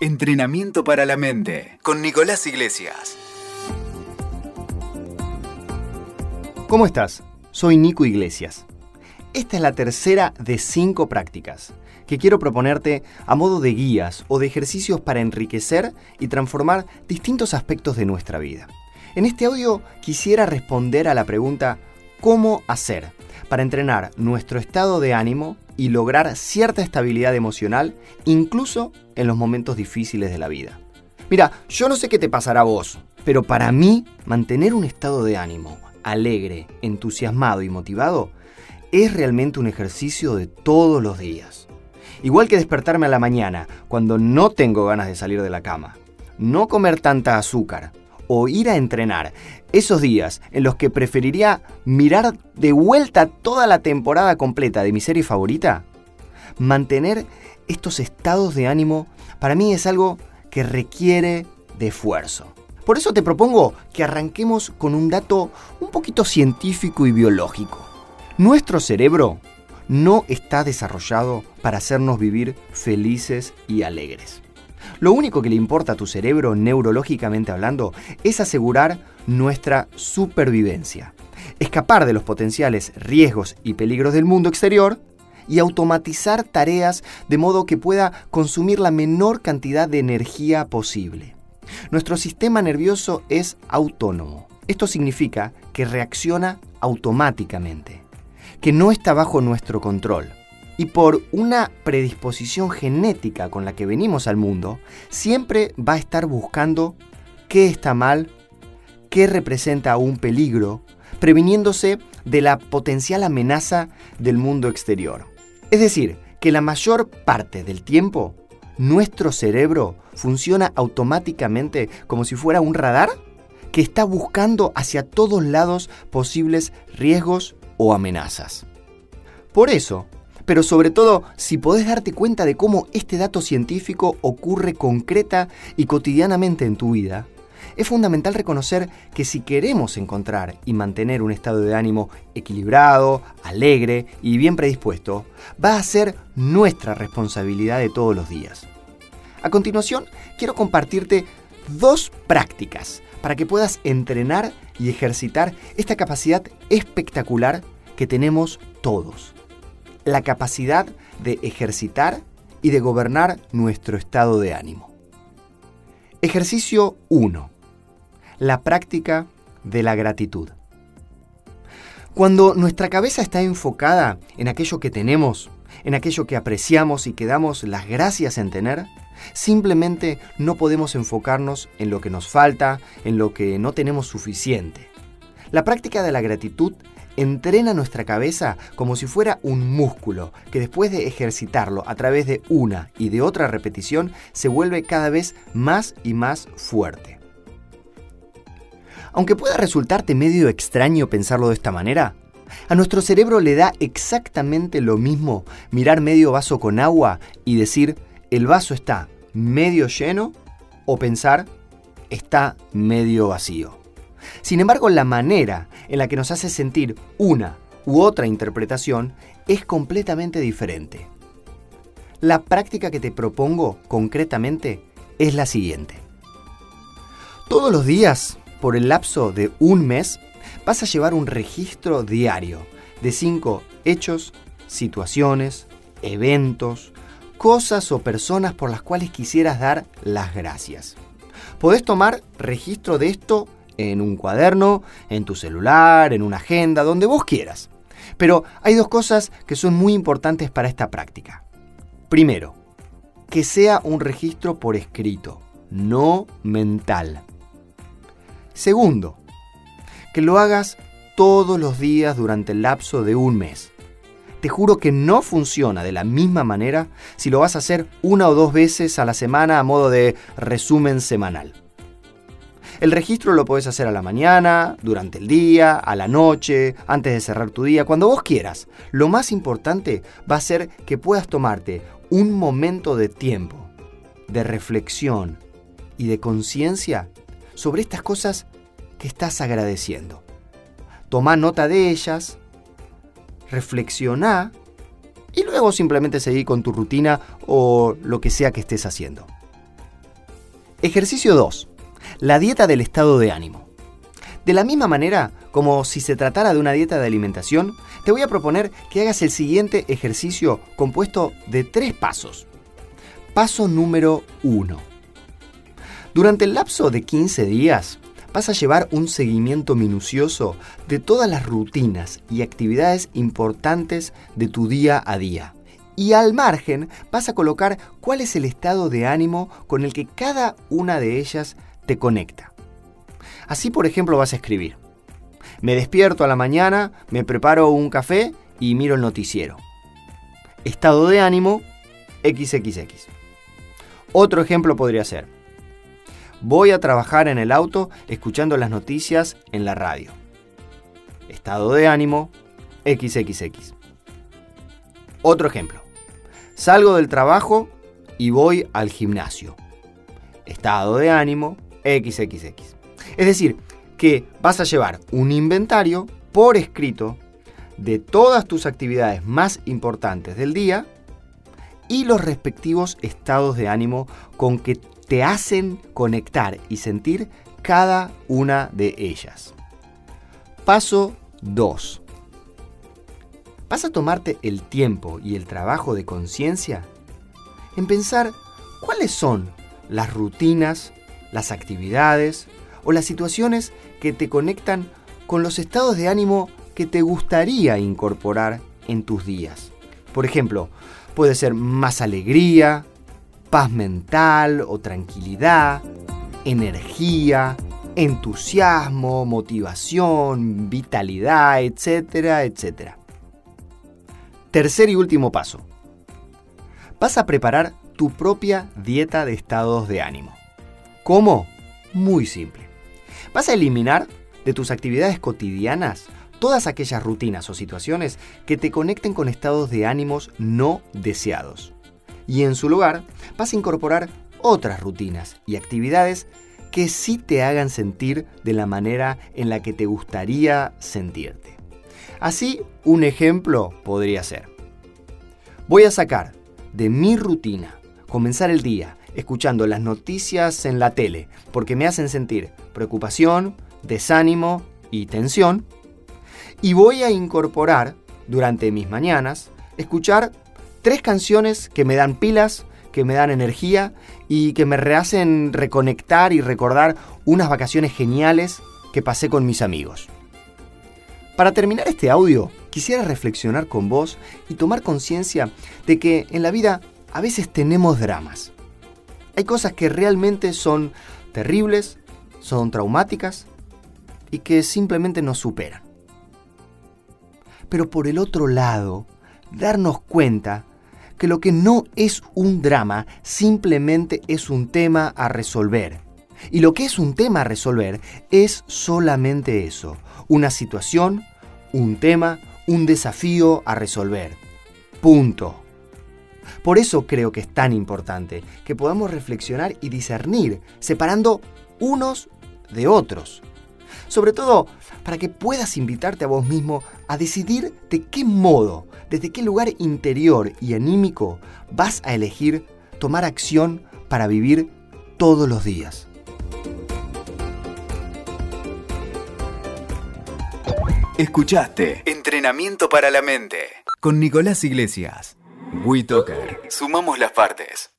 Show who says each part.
Speaker 1: Entrenamiento para la mente con Nicolás Iglesias.
Speaker 2: ¿Cómo estás? Soy Nico Iglesias. Esta es la tercera de cinco prácticas que quiero proponerte a modo de guías o de ejercicios para enriquecer y transformar distintos aspectos de nuestra vida. En este audio quisiera responder a la pregunta ¿cómo hacer para entrenar nuestro estado de ánimo y lograr cierta estabilidad emocional incluso en los momentos difíciles de la vida. Mira, yo no sé qué te pasará a vos, pero para mí mantener un estado de ánimo alegre, entusiasmado y motivado es realmente un ejercicio de todos los días. Igual que despertarme a la mañana cuando no tengo ganas de salir de la cama, no comer tanta azúcar o ir a entrenar, esos días en los que preferiría mirar de vuelta toda la temporada completa de mi serie favorita, mantener estos estados de ánimo para mí es algo que requiere de esfuerzo. Por eso te propongo que arranquemos con un dato un poquito científico y biológico. Nuestro cerebro no está desarrollado para hacernos vivir felices y alegres. Lo único que le importa a tu cerebro, neurológicamente hablando, es asegurar nuestra supervivencia, escapar de los potenciales riesgos y peligros del mundo exterior y automatizar tareas de modo que pueda consumir la menor cantidad de energía posible. Nuestro sistema nervioso es autónomo. Esto significa que reacciona automáticamente, que no está bajo nuestro control. Y por una predisposición genética con la que venimos al mundo, siempre va a estar buscando qué está mal, qué representa un peligro, previniéndose de la potencial amenaza del mundo exterior. Es decir, que la mayor parte del tiempo nuestro cerebro funciona automáticamente como si fuera un radar que está buscando hacia todos lados posibles riesgos o amenazas. Por eso, pero sobre todo si podés darte cuenta de cómo este dato científico ocurre concreta y cotidianamente en tu vida, es fundamental reconocer que si queremos encontrar y mantener un estado de ánimo equilibrado, alegre y bien predispuesto, va a ser nuestra responsabilidad de todos los días. A continuación, quiero compartirte dos prácticas para que puedas entrenar y ejercitar esta capacidad espectacular que tenemos todos. La capacidad de ejercitar y de gobernar nuestro estado de ánimo. Ejercicio 1 la práctica de la gratitud. Cuando nuestra cabeza está enfocada en aquello que tenemos, en aquello que apreciamos y que damos las gracias en tener, simplemente no podemos enfocarnos en lo que nos falta, en lo que no tenemos suficiente. La práctica de la gratitud entrena nuestra cabeza como si fuera un músculo que después de ejercitarlo a través de una y de otra repetición se vuelve cada vez más y más fuerte. Aunque pueda resultarte medio extraño pensarlo de esta manera, a nuestro cerebro le da exactamente lo mismo mirar medio vaso con agua y decir el vaso está medio lleno o pensar está medio vacío. Sin embargo, la manera en la que nos hace sentir una u otra interpretación es completamente diferente. La práctica que te propongo concretamente es la siguiente. Todos los días por el lapso de un mes, vas a llevar un registro diario de cinco hechos, situaciones, eventos, cosas o personas por las cuales quisieras dar las gracias. Podés tomar registro de esto en un cuaderno, en tu celular, en una agenda, donde vos quieras. Pero hay dos cosas que son muy importantes para esta práctica. Primero, que sea un registro por escrito, no mental. Segundo, que lo hagas todos los días durante el lapso de un mes. Te juro que no funciona de la misma manera si lo vas a hacer una o dos veces a la semana a modo de resumen semanal. El registro lo puedes hacer a la mañana, durante el día, a la noche, antes de cerrar tu día, cuando vos quieras. Lo más importante va a ser que puedas tomarte un momento de tiempo, de reflexión y de conciencia sobre estas cosas que estás agradeciendo. Toma nota de ellas, reflexiona y luego simplemente seguí con tu rutina o lo que sea que estés haciendo. Ejercicio 2. La dieta del estado de ánimo. De la misma manera, como si se tratara de una dieta de alimentación, te voy a proponer que hagas el siguiente ejercicio compuesto de tres pasos. Paso número 1. Durante el lapso de 15 días, vas a llevar un seguimiento minucioso de todas las rutinas y actividades importantes de tu día a día. Y al margen vas a colocar cuál es el estado de ánimo con el que cada una de ellas te conecta. Así, por ejemplo, vas a escribir. Me despierto a la mañana, me preparo un café y miro el noticiero. Estado de ánimo XXX. Otro ejemplo podría ser. Voy a trabajar en el auto escuchando las noticias en la radio. Estado de ánimo XXX. Otro ejemplo. Salgo del trabajo y voy al gimnasio. Estado de ánimo XXX. Es decir, que vas a llevar un inventario por escrito de todas tus actividades más importantes del día y los respectivos estados de ánimo con que te hacen conectar y sentir cada una de ellas. Paso 2. Vas a tomarte el tiempo y el trabajo de conciencia en pensar cuáles son las rutinas, las actividades o las situaciones que te conectan con los estados de ánimo que te gustaría incorporar en tus días. Por ejemplo, puede ser más alegría, paz mental o tranquilidad, energía, entusiasmo, motivación, vitalidad, etcétera, etcétera. Tercer y último paso. Vas a preparar tu propia dieta de estados de ánimo. ¿Cómo? Muy simple. Vas a eliminar de tus actividades cotidianas todas aquellas rutinas o situaciones que te conecten con estados de ánimos no deseados. Y en su lugar vas a incorporar otras rutinas y actividades que sí te hagan sentir de la manera en la que te gustaría sentirte. Así, un ejemplo podría ser, voy a sacar de mi rutina comenzar el día escuchando las noticias en la tele, porque me hacen sentir preocupación, desánimo y tensión. Y voy a incorporar durante mis mañanas, escuchar tres canciones que me dan pilas, que me dan energía y que me rehacen reconectar y recordar unas vacaciones geniales que pasé con mis amigos. Para terminar este audio, quisiera reflexionar con vos y tomar conciencia de que en la vida a veces tenemos dramas. Hay cosas que realmente son terribles, son traumáticas y que simplemente nos superan. Pero por el otro lado, darnos cuenta que lo que no es un drama simplemente es un tema a resolver. Y lo que es un tema a resolver es solamente eso, una situación, un tema, un desafío a resolver. Punto. Por eso creo que es tan importante que podamos reflexionar y discernir, separando unos de otros. Sobre todo para que puedas invitarte a vos mismo a decidir de qué modo, desde qué lugar interior y anímico vas a elegir tomar acción para vivir todos los días.
Speaker 1: Escuchaste Entrenamiento para la Mente con Nicolás Iglesias. WeToker. Sumamos las partes.